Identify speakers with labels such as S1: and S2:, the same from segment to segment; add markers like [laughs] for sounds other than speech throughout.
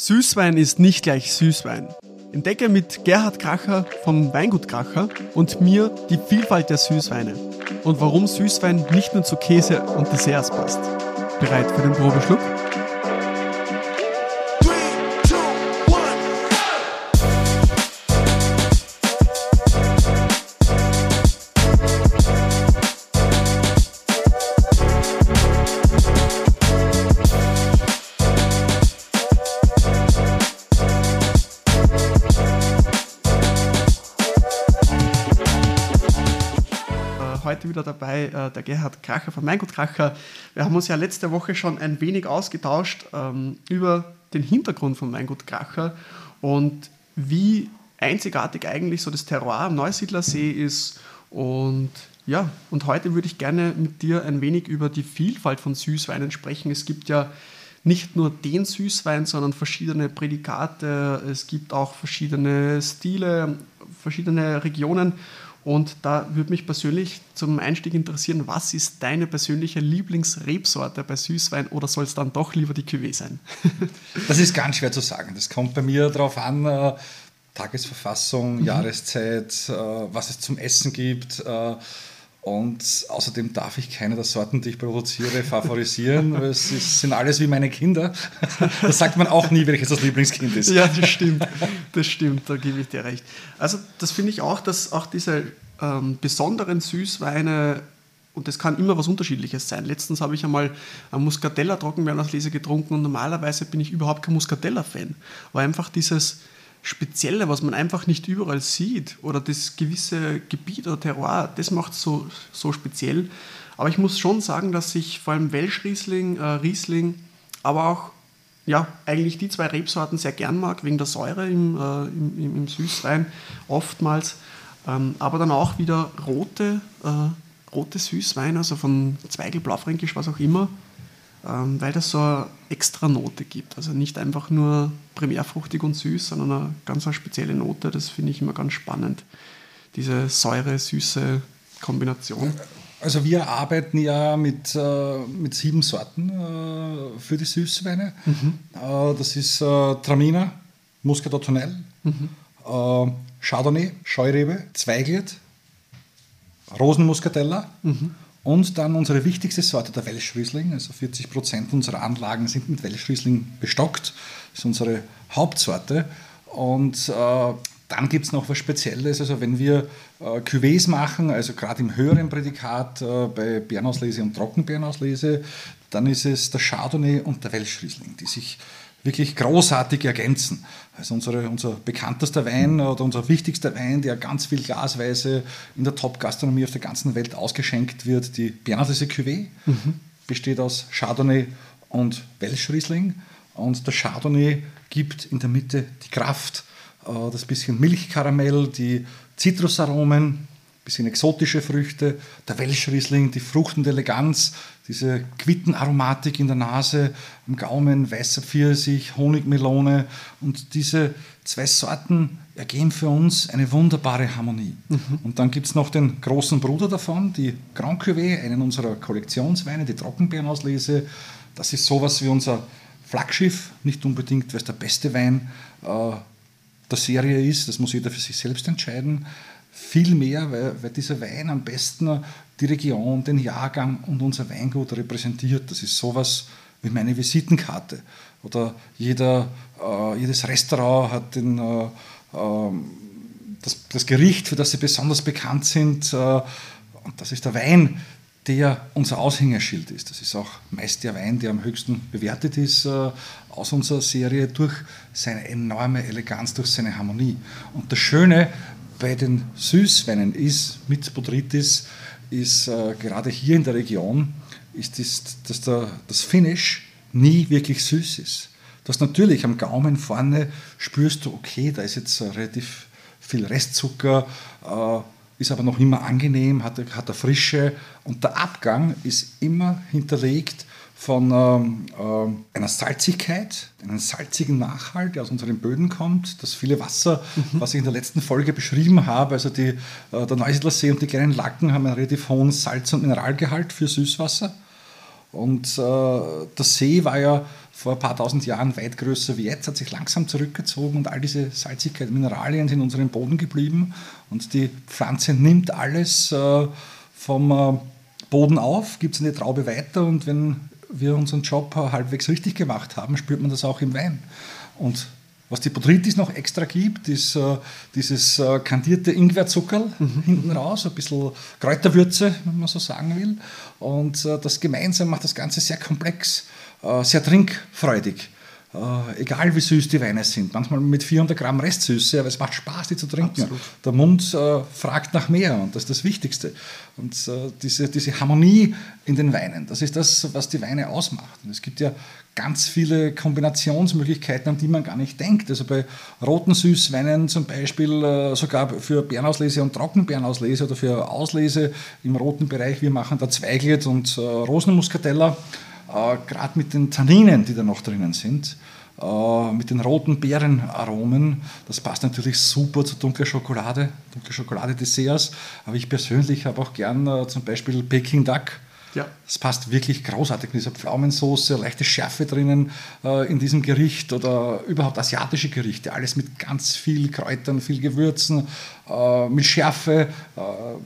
S1: Süßwein ist nicht gleich Süßwein. Entdecke mit Gerhard Kracher vom Weingut Kracher und mir die Vielfalt der Süßweine und warum Süßwein nicht nur zu Käse und Desserts passt. Bereit für den Probeschluck? Wieder dabei äh, der Gerhard Kracher von Meingut Kracher. Wir haben uns ja letzte Woche schon ein wenig ausgetauscht ähm, über den Hintergrund von Meingut Kracher und wie einzigartig eigentlich so das Terroir am Neusiedlersee ist. Und ja, und heute würde ich gerne mit dir ein wenig über die Vielfalt von Süßweinen sprechen. Es gibt ja nicht nur den Süßwein, sondern verschiedene Prädikate. Es gibt auch verschiedene Stile, verschiedene Regionen. Und da würde mich persönlich zum Einstieg interessieren, was ist deine persönliche Lieblingsrebsorte bei Süßwein oder soll es dann doch lieber die Cuvée sein? [laughs]
S2: das ist ganz schwer zu sagen. Das kommt bei mir darauf an, äh, Tagesverfassung, mhm. Jahreszeit, äh, was es zum Essen gibt. Äh, und außerdem darf ich keine der Sorten, die ich produziere, favorisieren. es ist, sind alles wie meine Kinder. Das sagt man auch nie, welches das Lieblingskind ist.
S1: Ja, das stimmt. Das stimmt, da gebe ich dir recht. Also das finde ich auch, dass auch diese ähm, besonderen Süßweine und das kann immer was Unterschiedliches sein. Letztens habe ich einmal ein Muscatella Trockenbeerenauslese getrunken und normalerweise bin ich überhaupt kein Muscatella-Fan, weil einfach dieses Spezielle, was man einfach nicht überall sieht oder das gewisse Gebiet oder Terroir, das macht es so, so speziell. Aber ich muss schon sagen, dass ich vor allem Welschriesling, äh, Riesling, aber auch ja, eigentlich die zwei Rebsorten sehr gern mag, wegen der Säure im, äh, im, im, Süßwein oftmals. Ähm, aber dann auch wieder rote, äh, rote Süßweine, also von Zweigel, Blaufränkisch, was auch immer, weil das so eine extra Note gibt. Also nicht einfach nur primärfruchtig und süß, sondern eine ganz eine spezielle Note. Das finde ich immer ganz spannend. Diese säure-süße Kombination.
S2: Also wir arbeiten ja mit, äh, mit sieben Sorten äh, für die Süßweine. Mhm. Äh, das ist äh, Traminer, Muscadet Tonel, mhm. Äh, Chardonnay, Scheurebe, Zweiglet, Rosenmuscatella mhm. Und dann unsere wichtigste Sorte, der Welschriesling. Also 40 Prozent unserer Anlagen sind mit Welschriesling bestockt. Das ist unsere Hauptsorte. Und äh, dann gibt es noch was Spezielles. Also wenn wir äh, Cuvées machen, also gerade im höheren Prädikat äh, bei Bärenauslese und Trockenbeerenauslese, dann ist es der Chardonnay und der Welschriesling, die sich wirklich großartig ergänzen. Also unsere, unser bekanntester Wein oder unser wichtigster Wein, der ganz viel glasweise in der Top-Gastronomie auf der ganzen Welt ausgeschenkt wird, die Bernardese Cuvée, mhm. besteht aus Chardonnay und Welschriesling. Und der Chardonnay gibt in der Mitte die Kraft, äh, das bisschen Milchkaramell, die Zitrusaromen, bisschen exotische Früchte, der Welschriesling, die fruchtende Eleganz, diese Quittenaromatik in der Nase, im Gaumen, weißer Pfirsich, Honigmelone und diese zwei Sorten ergeben für uns eine wunderbare Harmonie. Mhm. Und dann gibt es noch den großen Bruder davon, die Grand Cuvée, einen unserer Kollektionsweine, die Trockenbeerenauslese. Das ist sowas wie unser Flaggschiff, nicht unbedingt, weil es der beste Wein äh, der Serie ist, das muss jeder für sich selbst entscheiden viel mehr, weil, weil dieser Wein am besten die Region, den Jahrgang und unser Weingut repräsentiert. Das ist sowas wie meine Visitenkarte. Oder jeder, äh, jedes Restaurant hat den, äh, äh, das, das, Gericht, für das sie besonders bekannt sind. Äh, und das ist der Wein, der unser Aushängeschild ist. Das ist auch meist der Wein, der am höchsten bewertet ist äh, aus unserer Serie durch seine enorme Eleganz, durch seine Harmonie. Und das Schöne bei den Süßweinen ist, mit Botrytis, ist äh, gerade hier in der Region, ist das, dass der, das Finish nie wirklich süß ist. Das natürlich am Gaumen vorne spürst du, okay, da ist jetzt relativ viel Restzucker, äh, ist aber noch immer angenehm, hat, hat eine Frische und der Abgang ist immer hinterlegt von ähm, äh, einer Salzigkeit, einem salzigen Nachhalt, der aus unseren Böden kommt, das viele Wasser, mhm. was ich in der letzten Folge beschrieben habe, also die, äh, der Neusiedler See und die kleinen Lacken haben einen relativ hohen Salz- und Mineralgehalt für Süßwasser. Und äh, der See war ja vor ein paar tausend Jahren weit größer wie jetzt, hat sich langsam zurückgezogen und all diese Salzigkeit, Mineralien sind in unserem Boden geblieben und die Pflanze nimmt alles äh, vom äh, Boden auf, gibt es eine Traube weiter und wenn wir unseren Job halbwegs richtig gemacht haben, spürt man das auch im Wein. Und was die Botrytis noch extra gibt, ist äh, dieses äh, kandierte Ingwerzuckerl mhm. hinten raus, ein bisschen Kräuterwürze, wenn man so sagen will. Und äh, das gemeinsam macht das Ganze sehr komplex, äh, sehr trinkfreudig. Äh, egal wie süß die Weine sind, manchmal mit 400 Gramm Restsüße, aber es macht Spaß, die zu trinken. Absolut. Der Mund äh, fragt nach mehr und das ist das Wichtigste. Und äh, diese, diese Harmonie in den Weinen, das ist das, was die Weine ausmacht. Und es gibt ja ganz viele Kombinationsmöglichkeiten, an die man gar nicht denkt. Also bei roten Süßweinen zum Beispiel äh, sogar für Bärenauslese und Trockenbeerenauslese oder für Auslese im roten Bereich. Wir machen da Zweiglet und äh, Rosenmuskateller äh, gerade mit den Tanninen, die da noch drinnen sind, äh, mit den roten Beerenaromen, das passt natürlich super zu dunkler Schokolade, dunkle Schokolade-Desserts, aber ich persönlich habe auch gern äh, zum Beispiel Peking Duck. Ja. Das passt wirklich großartig. Diese Pflaumensoße, leichte Schärfe drinnen äh, in diesem Gericht oder überhaupt asiatische Gerichte. Alles mit ganz viel Kräutern, viel Gewürzen, äh, mit Schärfe. Äh,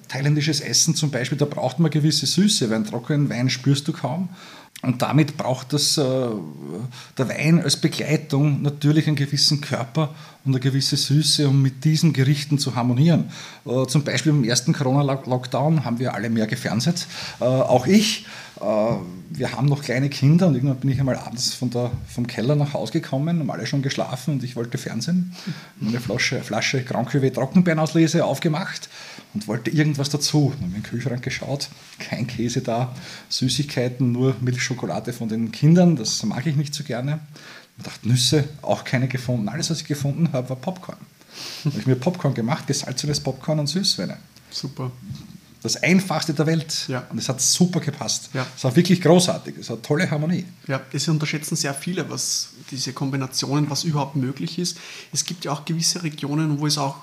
S2: thailändisches Essen zum Beispiel, da braucht man gewisse Süße, weil einen trockenen Wein spürst du kaum. Und damit braucht das, äh, der Wein als Begleitung natürlich einen gewissen Körper und eine gewisse Süße, um mit diesen Gerichten zu harmonieren. Äh, zum Beispiel im ersten Corona-Lockdown haben wir alle mehr gefernseht, äh, auch ich. Äh, wir haben noch kleine Kinder und irgendwann bin ich einmal abends von der, vom Keller nach Hause gekommen, haben alle schon geschlafen und ich wollte Fernsehen. Eine Flasche, Flasche Grand Cuvée Trockenbeerenauslese aufgemacht und wollte irgendwas dazu. Dann habe in den Kühlschrank geschaut, kein Käse da, Süßigkeiten, nur Milchschokolade von den Kindern, das mag ich nicht so gerne. Ich dachte, Nüsse, auch keine gefunden. Alles, was ich gefunden habe, war Popcorn. Da habe ich mir Popcorn gemacht, gesalzenes Popcorn und Süßweine.
S1: Super.
S2: Das einfachste der Welt.
S1: Ja.
S2: Und es hat super gepasst. Ja. Es war wirklich großartig. Es hat tolle Harmonie.
S1: Ja, das unterschätzen sehr viele, was diese Kombinationen, was überhaupt möglich ist. Es gibt ja auch gewisse Regionen, wo es auch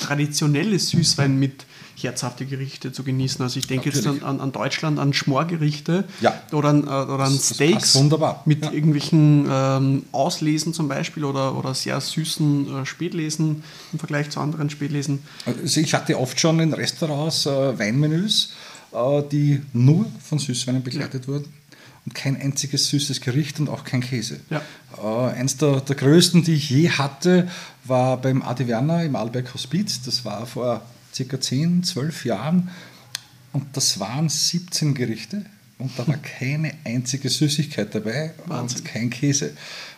S1: traditionelle Süßwein mit herzhafte Gerichte zu genießen. Also ich denke Natürlich. jetzt an, an, Deutschland, an Schmorgerichte
S2: ja.
S1: oder an, äh, oder an Steaks
S2: wunderbar.
S1: mit ja. irgendwelchen ähm, Auslesen zum Beispiel oder, oder sehr süßen äh, Spätlesen im Vergleich zu anderen Spätlesen.
S2: Also ich hatte oft schon in Restaurants äh, Weinmenüs, äh, die nur von Süßweinen begleitet ja. wurden und kein einziges süßes Gericht und auch kein Käse.
S1: Ja.
S2: Äh, eins der, der größten, die ich je hatte, war beim Adi Werner im Alberg Hospiz. Das war vor circa 10, 12 Jahren. Und das waren 17 Gerichte und da war [laughs] keine einzige Süßigkeit dabei Wahnsinn. und kein Käse.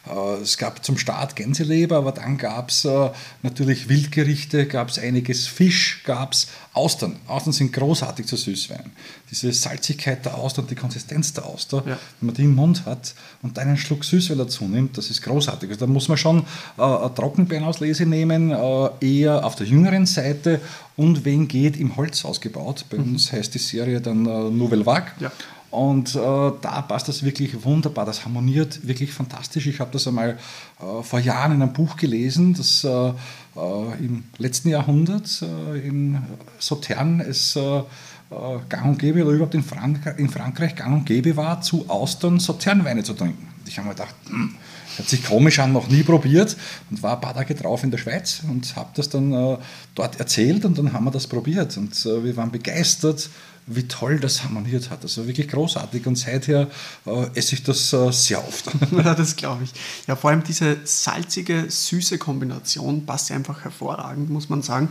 S2: Äh, es gab zum Start Gänseleber, aber dann gab es äh, natürlich Wildgerichte, gab es einiges Fisch, gab es Austern. Austern sind großartig zu Süßwein. Diese Salzigkeit der Austern, die Konsistenz der Auster, ja. wenn man die im Mund hat und dann einen Schluck Süßwein dazu nimmt, das ist großartig. Also da muss man schon äh, eine Trockenbeerenauslese nehmen, äh, eher auf der jüngeren Seite und wen geht im Holz ausgebaut. Bei mhm. uns heißt die Serie dann äh, Nouvelle Vague. Ja. Und äh, da passt das wirklich wunderbar, das harmoniert wirklich fantastisch. Ich habe das einmal äh, vor Jahren in einem Buch gelesen, das äh, äh im letzten Jahrhundert äh, in Sautern es äh, gang und gäbe oder überhaupt in, Frank in, Frankreich gang und gäbe war, zu Austern Sauternweine zu trinken. Ich habe mir gedacht, hm, hört sich komisch an, noch nie probiert und war ein paar Tage drauf in der Schweiz und habe das dann dort erzählt und dann haben wir das probiert und wir waren begeistert wie toll das harmoniert hat. Also wirklich großartig und seither äh, esse ich das äh, sehr oft. [laughs]
S1: ja, das glaube ich. Ja, vor allem diese salzige, süße Kombination passt einfach hervorragend, muss man sagen.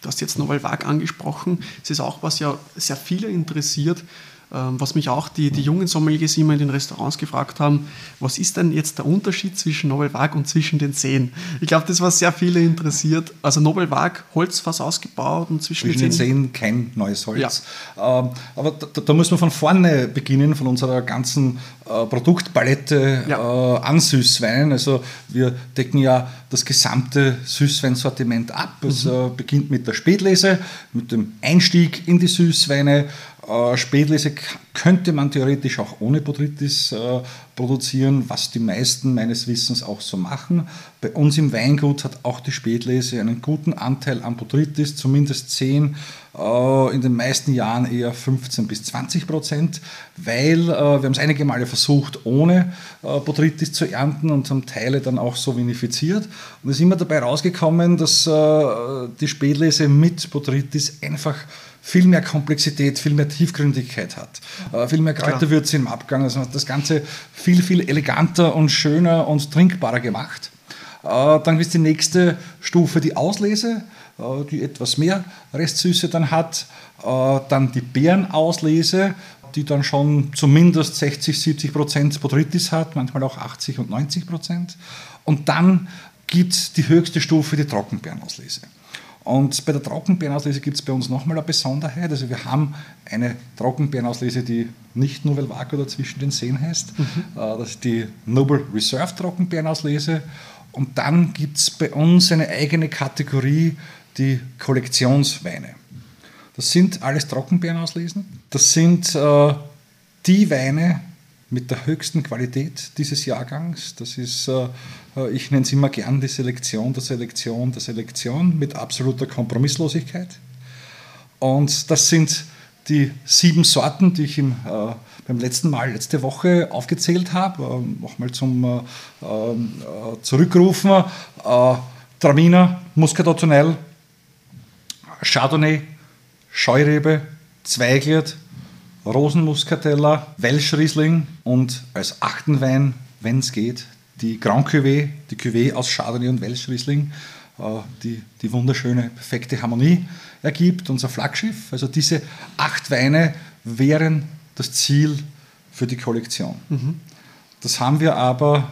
S1: Du hast jetzt Novel Vague angesprochen. Es ist auch was ja sehr viele interessiert. Ähm, was mich auch die, die jungen Sommeliers immer in den Restaurants gefragt haben, was ist denn jetzt der Unterschied zwischen Nobel Vague und zwischen den Seen? Ich glaube, das war sehr viele interessiert. Also Nobel Vague, Holzfass ausgebaut und zwischen,
S2: zwischen den Seen kein neues Holz. Ja. Ähm, aber da, da, muss man von vorne beginnen, von unserer ganzen äh, Produktpalette ja. äh, an Süßwein. Also wir decken ja das gesamte Süßweinsortiment ab. Es mhm. äh, beginnt mit der Spätlese, mit dem Einstieg in die Süßweine, Äh, Spätlese könnte man theoretisch auch ohne Botrytis äh, produzieren, was die meisten meines Wissens auch so machen. Bei uns im Weingut hat auch die Spätlese einen guten Anteil an Botrytis, zumindest 10, äh, in den meisten Jahren eher 15 bis 20 Prozent, weil wir haben es einige Male versucht, ohne Botrytis zu ernten und haben Teile dann auch so vinifiziert. Und es ist immer dabei rausgekommen, dass die Spätlese mit Botrytis einfach viel mehr Komplexität, viel mehr Tiefgründigkeit hat, äh, viel mehr Kräuterwürze im Abgang. Also das Ganze viel, viel eleganter und schöner und trinkbarer gemacht. Äh, dann ist die nächste Stufe die Auslese, äh, die etwas mehr Restsüße dann hat. Dann die Beerenauslese, die dann schon zumindest 60, 70 Prozent Botrytis hat, manchmal auch 80 und 90 Prozent. Und dann gibt es die höchste Stufe, die Trockenbeerenauslese. Und bei der Trockenbeerenauslese gibt es bei uns nochmal eine Besonderheit. Also wir haben eine Trockenbeerenauslese, die nicht Nouvelle Vague oder zwischen den Seen heißt. Mhm. Äh, das ist die Noble Reserve Trockenbeerenauslese. Und dann gibt es bei uns eine eigene Kategorie, die Kollektionsweine. Das sind alles Trockenbeerenauslesen. Das sind äh, die Weine, mit der höchsten Qualität dieses Jahrgangs. Das ist, äh, äh, ich nenne es immer gern die Selektion der Selektion der Selektion mit absoluter Kompromisslosigkeit. Und das sind die sieben Sorten, die ich im, äh, beim letzten Mal, letzte Woche aufgezählt habe. Äh, Nochmal zum äh, Zurückrufen. Traminer, Muscadet Chardonnay, Scheurebe, Zweiglied, Rosenmuskateller, Welschriesling und als achten Wein, wenn es geht, die Grand Cuvée, die Cuvée aus Chardonnay und Welschriesling, äh, die die wunderschöne, perfekte Harmonie ergibt, unser Flaggschiff. Also diese acht Weine wären das Ziel für die Kollektion. Mhm. Das haben wir aber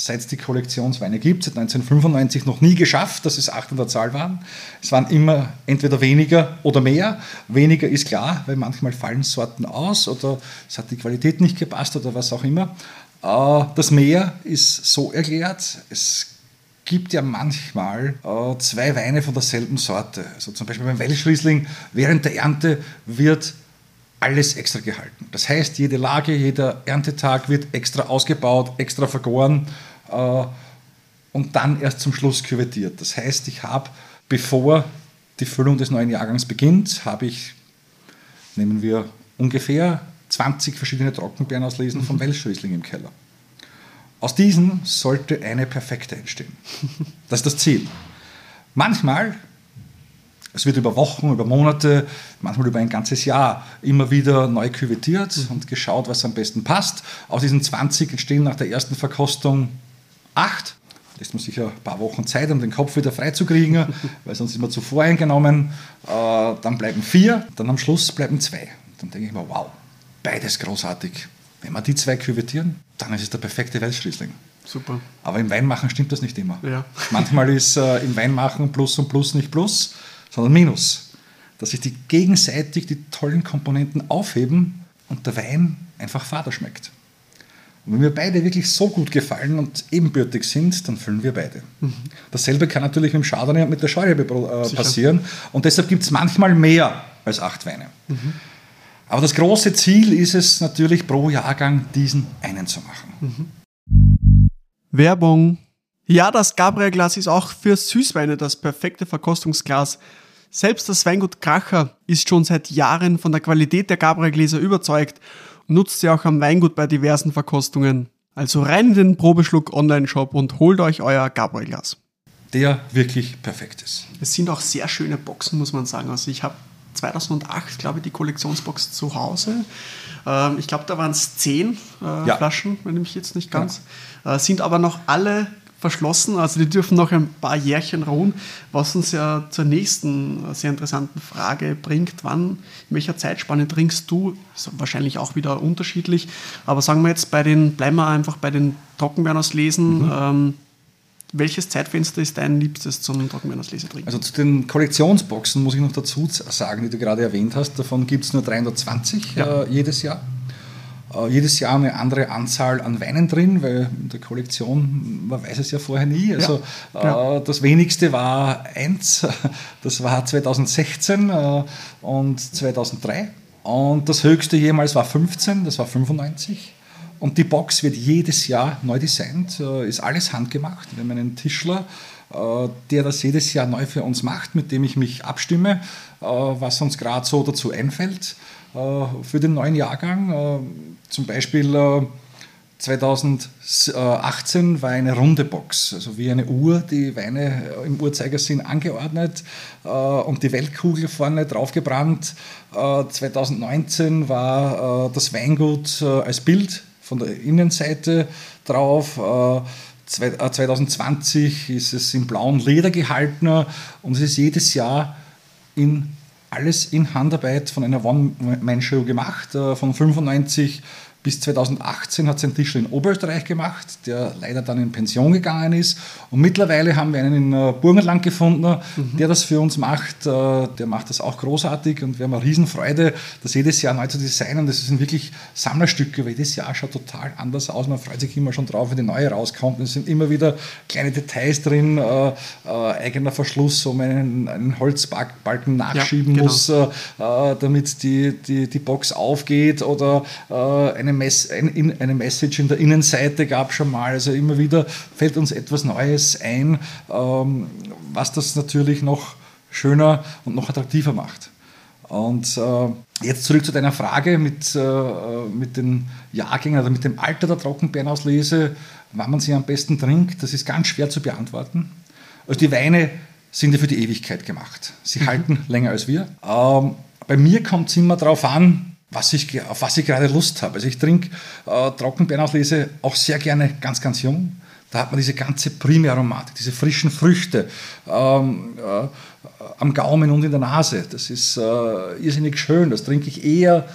S2: seit es die Kollektionsweine gibt, seit 1995 noch nie geschafft, dass es 800 Zahl waren. Es waren immer entweder weniger oder mehr. Weniger ist klar, weil manchmal fallen Sorten aus oder es hat die Qualität nicht gepasst oder was auch immer. Äh, das Mehr ist so erklärt, es gibt ja manchmal äh, zwei Weine von derselben Sorte. Also zum Beispiel beim Welschriesling, während der Ernte wird alles extra gehalten. Das heißt, jede Lage, jeder Erntetag wird extra ausgebaut, extra vergoren und dann erst zum Schluss küvettiert. Das heißt, ich habe, bevor die Füllung des neuen Jahrgangs beginnt, habe ich, nehmen wir ungefähr 20 verschiedene Trockenbeeren auslesen vom mhm. Welschriesling im Keller. Aus diesen sollte eine perfekte entstehen. Das ist das Ziel. Manchmal, es wird über Wochen, über Monate, manchmal über ein ganzes Jahr immer wieder neu küvettiert mhm. und geschaut, was am besten passt. Aus diesen 20 entstehen nach der ersten Verkostung acht. Lässt man sich ein paar Wochen Zeit, um den Kopf wieder freizukriegen, [laughs] weil sonst ist man zu voreingenommen. Äh, dann bleiben vier, dann am Schluss bleiben zwei. Dann denke ich mir, wow, beides großartig. Wenn wir die zwei küvettieren, dann ist es der perfekte Welschriesling.
S1: Super.
S2: Aber im Weinmachen stimmt das nicht immer.
S1: Ja. [laughs]
S2: Manchmal ist äh, im Weinmachen Plus und Plus nicht Plus, sondern Minus. Dass sich die gegenseitig die tollen Komponenten aufheben und der Wein einfach fader schmeckt. Wenn wir beide wirklich so gut gefallen und ebenbürtig sind, dann füllen wir beide. Mhm. Dasselbe kann natürlich mit dem Chardonnay und mit der Scheurebe äh, passieren. Und deshalb gibt es manchmal mehr als acht Weine. Mhm. Aber das große Ziel ist es natürlich pro Jahrgang diesen einen zu machen.
S1: Mhm. Werbung. Ja, das Gabriel-Glas ist auch für Süßweine das perfekte Verkostungsglas. Selbst das Weingut Kracher ist schon seit Jahren von der Qualität der Gabriel-Gläser überzeugt nutzt sie auch am Weingut bei diversen Verkostungen. Also rein in den Probeschluck Online-Shop und holt euch euer Gabriel-Glas.
S2: Der wirklich perfekt ist.
S1: Es sind auch sehr schöne Boxen, muss man sagen. Also ich habe 2008, glaube ich, die Kollektionsbox zu Hause. Ähm, ich glaube, da waren es zehn äh, ja. Flaschen, wenn ich jetzt nicht ganz. Ja. Äh, sind aber noch alle verschlossen. Also die dürfen noch ein paar Jährchen ruhen, was uns ja zur nächsten sehr interessanten Frage bringt. Wann, in welcher Zeitspanne trinkst du? Ist wahrscheinlich auch wieder unterschiedlich. Aber sagen wir jetzt bei den, bleiben wir einfach bei den Trockenbeerenauslesen. Mhm. Ähm, welches Zeitfenster ist dein liebstes zum Trockenbeerenauslese trinken?
S2: Also zu den Kollektionsboxen muss ich noch dazu sagen, die du gerade erwähnt hast. Davon gibt es nur 320 ja. äh, jedes Jahr. Äh, jedes Jahr eine andere Anzahl an Weinen drin, weil in der Kollektion, man weiß es ja vorher nie. Also ja, ja. Äh, das wenigste war eins, [laughs] das war 2016 äh, und 2003. Und das höchste jemals war 15, das war 95. Und die Box wird jedes Jahr neu designt, äh, ist alles handgemacht. Wir haben einen Tischler, äh, der das jedes Jahr neu für uns macht, mit dem ich mich abstimme, äh, was uns gerade so dazu einfällt für den neuen Jahrgang. Zum Beispiel 2018 war eine runde Box, also wie eine Uhr, die Weine im Uhrzeigersinn angeordnet äh, und die Weltkugel vorne draufgebrannt. Äh, 2019 war äh, das Weingut äh, als Bild von der Innenseite drauf. 2020 äh, ist es in blauen Leder gehalten und es ist jedes Jahr in alles in Handarbeit von einer One-Man-Show gemacht, äh, von 95 bis 2018 hat sein Tischler in Oberösterreich gemacht, der leider dann in Pension gegangen ist. Und mittlerweile haben wir einen in äh, Burgenland gefunden, mhm. der das für uns macht. Äh, der macht das auch großartig und wir haben eine Riesenfreude, das jedes Jahr neu zu designen. Das sind wirklich Sammlerstücke, weil jedes Jahr schaut total anders aus. Man freut sich immer schon drauf, wenn die neue rauskommt. Es sind immer wieder kleine Details drin, äh, äh, eigener Verschluss, wo man einen, einen Holzbalken nachschieben ja, genau. muss, äh, äh, damit die, die, die Box aufgeht oder eine eine, Mess eine Message in der Innenseite gab schon mal. Also immer wieder fällt uns etwas Neues ein, ähm, was das natürlich noch schöner und noch attraktiver macht. Und äh, jetzt zurück zu deiner Frage mit, äh, mit den Jahrgängen oder mit dem Alter der Trockenbeerenauslese, wann man sie am besten trinkt, das ist ganz schwer zu beantworten. Also die Weine sind ja für die Ewigkeit gemacht. Sie mhm. halten länger als wir. Ähm, bei mir kommt es immer darauf an, was ich, auf was ich gerade Lust habe. Also ich trinke äh, Trockenbeerenauslese auch sehr gerne ganz, ganz jung. Da hat man diese ganze Primäraromatik, diese frischen Früchte ähm, äh, am Gaumen und in der Nase. Das ist äh, irrsinnig schön. Das trinke ich eher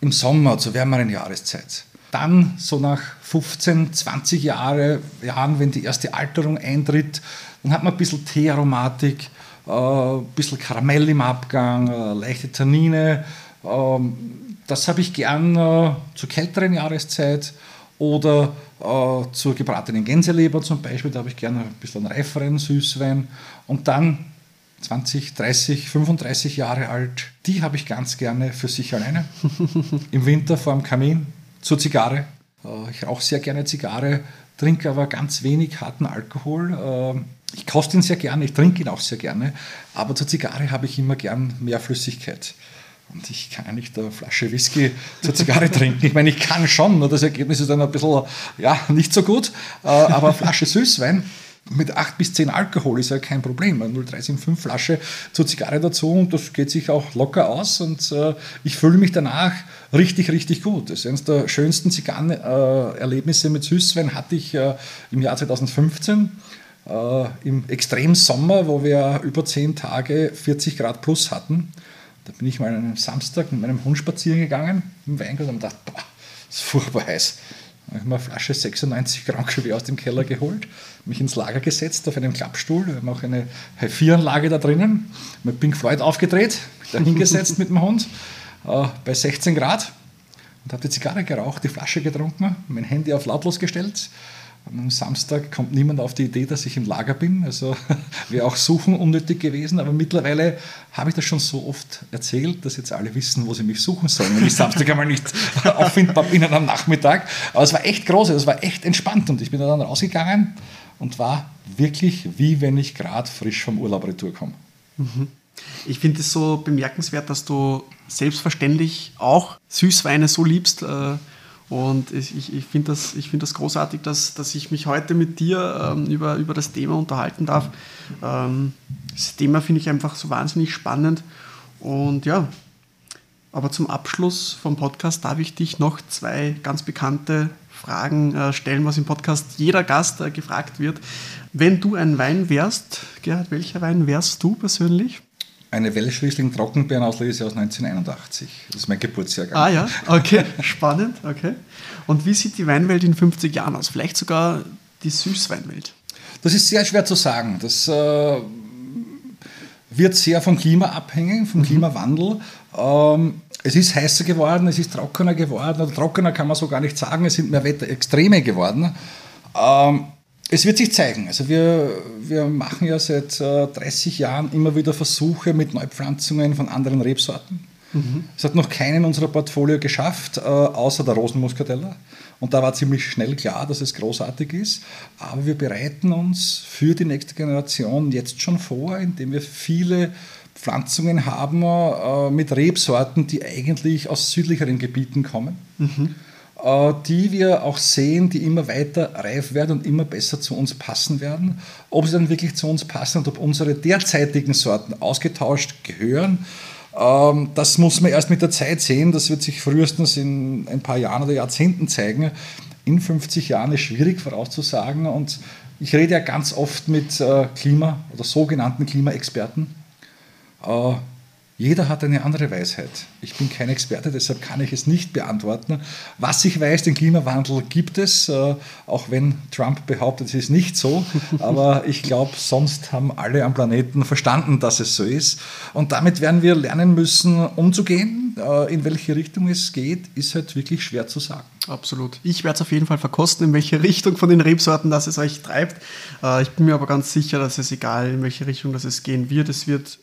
S2: im Sommer, zur wärmeren Jahreszeit. Dann so nach 15, 20 Jahre, Jahren, wenn die erste Alterung eintritt, dann hat man ein bisschen Teearomatik, äh, ein bisschen Karamell im Abgang, äh, leichte Tannine. Ähm, das habe ich gern äh, zur kälteren Jahreszeit oder äh, zur gebratenen Gänseleber zum Beispiel. Da habe ich gerne ein bisschen reiferen Süßwein. Und dann 20, 30, 35 Jahre alt, die habe ich ganz gerne für sich alleine. [laughs] Im Winter vor dem Kamin zur Zigarre. Äh, ich rauche sehr gerne Zigarre, trinke aber ganz wenig harten Alkohol. Äh, ich koste ihn sehr gerne, ich trinke ihn auch sehr gerne, aber zur Zigarre habe ich immer gern mehr Flüssigkeit. Und ich kann nicht eine Flasche Whisky zur Zigarre [laughs] trinken. Ich meine, ich kann schon, nur das Ergebnis ist dann ein bisschen, ja, nicht so gut. Äh, aber eine Flasche Süßwein mit 8 bis 10 Alkohol ist ja kein Problem. Eine 0375 Flasche zur Zigarre dazu und das geht sich auch locker aus und äh, ich fühle mich danach richtig, richtig gut. Das ist eines der schönsten Zigarrenerlebnisse mit Süßwein hatte ich äh, im Jahr 2015 im Extremsommer, wo wir über 10 Tage 40 Grad plus hatten. Da bin ich mal an einem Samstag mit meinem Hund spazieren gegangen im Weingut und dachte, boah, das ist furchtbar heiß. Da habe ich mir eine Flasche 96 Gramm Cuvée aus dem Keller geholt, mich ins Lager gesetzt auf einem Klappstuhl. Wir haben auch eine H4-Anlage da drinnen, mit Pink Floyd aufgedreht, mich da hingesetzt [laughs] mit dem Hund äh, bei 16 Grad und habe die Zigarre geraucht, die Flasche getrunken, mein Handy auf lautlos gestellt am Samstag kommt niemand auf die Idee, dass ich im Lager bin. Also [laughs] wäre auch Suchen unnötig gewesen. Aber mittlerweile habe ich das schon so oft erzählt, dass jetzt alle wissen, wo sie mich suchen sollen, wenn ich Samstag einmal nicht [laughs] auffindbar bin am Nachmittag. Aber es war echt groß, es war echt entspannt. Und ich bin dann rausgegangen und war wirklich wie wenn ich gerade frisch vom Urlaub retour komme.
S1: Mhm. Ich finde es so bemerkenswert, dass du selbstverständlich auch Süßweine so liebst. Äh und ich, ich finde das, find das großartig, dass, dass ich mich heute mit dir ähm, über, über das Thema unterhalten darf. Ähm, das Thema finde ich einfach so wahnsinnig spannend. Und ja, aber zum Abschluss vom Podcast darf ich dich noch zwei ganz bekannte Fragen äh, stellen, was im Podcast jeder Gast äh, gefragt wird. Wenn du ein Wein wärst, Gerhard, welcher Wein wärst du persönlich?
S2: Eine Welschriesling Trockenbeerenauslese aus 1981. Das ist mein Geburtsjahrgang.
S1: Ah ja, okay, [laughs] spannend, okay. Und wie sieht die Weinwelt in 50 Jahren aus? Vielleicht sogar die Süßweinwelt?
S2: Das ist sehr schwer zu sagen. Das äh, wird sehr vom Klima abhängen, vom mhm. Klimawandel. Ähm, es ist heißer geworden, es ist trockener geworden. Oder trockener kann man so gar nicht sagen, es sind mehr Wetterextreme geworden. Ähm, es wird sich zeigen. Also wir, wir machen ja seit äh, 30 Jahren immer wieder Versuche mit Neupflanzungen von anderen Rebsorten. Mhm. Es hat noch keinen unserer Portfolio geschafft, äh, außer der Rosenmuskateller. Und da war ziemlich schnell klar, dass es großartig ist. Aber wir bereiten uns für die nächste Generation jetzt schon vor, indem wir viele Pflanzungen haben äh, mit Rebsorten, die eigentlich aus südlicheren Gebieten kommen. Mhm. Äh, die wir auch sehen, die immer weiter reif werden und immer besser zu uns passen werden. Ob sie dann wirklich zu uns passen und ob unsere derzeitigen Sorten ausgetauscht gehören, ähm, das muss man erst mit der Zeit sehen. Das wird sich frühestens in ein paar Jahren oder Jahrzehnten zeigen. In 50 Jahren ist schwierig vorauszusagen. Und ich rede ja ganz oft mit äh, Klima- oder sogenannten Klimaexperten. Jeder hat eine andere Weisheit. Ich bin kein Experte, deshalb kann ich es nicht beantworten. Was ich weiß, den Klimawandel gibt es, äh, auch wenn Trump behauptet, es ist nicht so. [laughs] Aber ich glaube, sonst haben alle am Planeten verstanden, dass es so ist. Und damit werden wir lernen müssen, umzugehen. Äh, in welche Richtung es geht, ist halt wirklich schwer zu sagen.
S1: Absolut. Ich werde es auf jeden Fall verkosten, in welche [laughs] Richtung von den Rebsorten das es euch treibt. Äh, ich bin mir aber ganz sicher, dass es egal, in welche Richtung das es gehen wird, es wird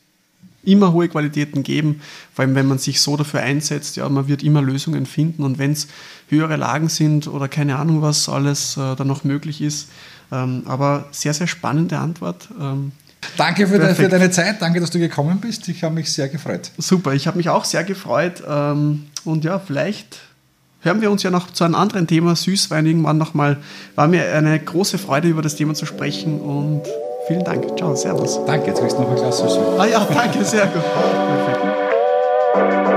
S1: immer hohe Qualitäten geben, vor allem wenn man sich so dafür einsetzt, ja, man wird immer Lösungen finden und wenn es höhere Lagen sind oder keine Ahnung, was alles äh, da noch möglich ist. Ähm, aber sehr, sehr spannende Antwort. Ähm,
S2: danke für, de, für, deine Zeit, danke, dass du gekommen bist. Ich habe mich sehr gefreut.
S1: Super, ich habe mich auch sehr gefreut ähm, und ja, vielleicht hören wir uns ja noch zu einem anderen Thema Süßwein irgendwann nochmal. War mir eine große Freude, über das Thema zu sprechen und Vielen Dank. Ciao, Servus.
S2: Danke, jetzt kriegst du noch ein Glas Süßwein.
S1: Ah ja, danke, sehr gut. Perfekt.